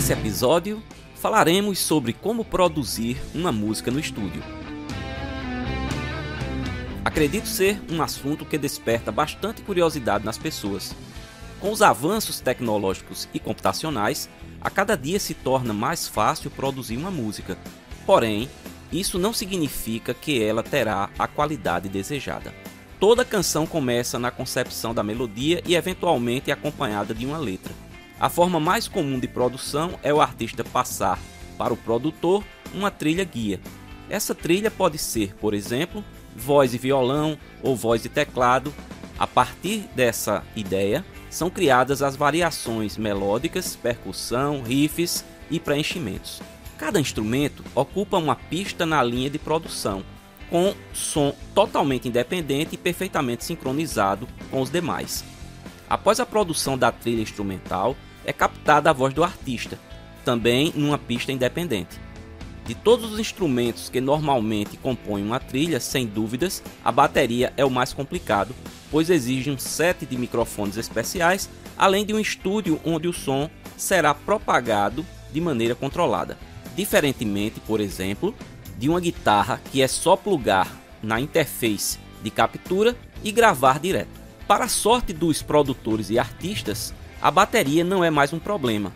Nesse episódio, falaremos sobre como produzir uma música no estúdio. Acredito ser um assunto que desperta bastante curiosidade nas pessoas. Com os avanços tecnológicos e computacionais, a cada dia se torna mais fácil produzir uma música. Porém, isso não significa que ela terá a qualidade desejada. Toda canção começa na concepção da melodia e eventualmente acompanhada de uma letra. A forma mais comum de produção é o artista passar para o produtor uma trilha guia. Essa trilha pode ser, por exemplo, voz e violão ou voz e teclado. A partir dessa ideia, são criadas as variações melódicas, percussão, riffs e preenchimentos. Cada instrumento ocupa uma pista na linha de produção, com som totalmente independente e perfeitamente sincronizado com os demais. Após a produção da trilha instrumental, é captada a voz do artista, também numa pista independente. De todos os instrumentos que normalmente compõem uma trilha, sem dúvidas, a bateria é o mais complicado, pois exige um set de microfones especiais, além de um estúdio onde o som será propagado de maneira controlada. Diferentemente, por exemplo, de uma guitarra que é só plugar na interface de captura e gravar direto. Para a sorte dos produtores e artistas, a bateria não é mais um problema.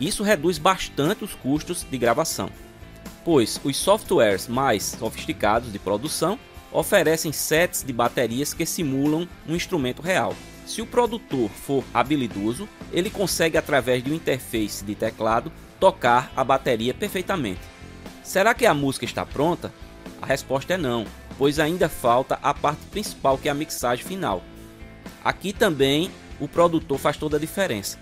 Isso reduz bastante os custos de gravação pois os softwares mais sofisticados de produção oferecem sets de baterias que simulam um instrumento real. Se o produtor for habilidoso, ele consegue, através de uma interface de teclado, tocar a bateria perfeitamente. Será que a música está pronta? A resposta é não, pois ainda falta a parte principal que é a mixagem final. Aqui também o produtor faz toda a diferença.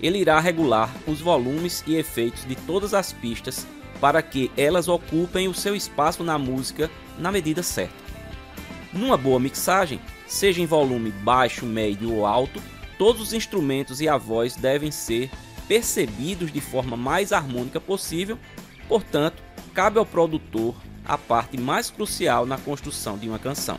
Ele irá regular os volumes e efeitos de todas as pistas para que elas ocupem o seu espaço na música na medida certa. Numa boa mixagem, seja em volume baixo, médio ou alto, todos os instrumentos e a voz devem ser percebidos de forma mais harmônica possível, portanto, cabe ao produtor a parte mais crucial na construção de uma canção.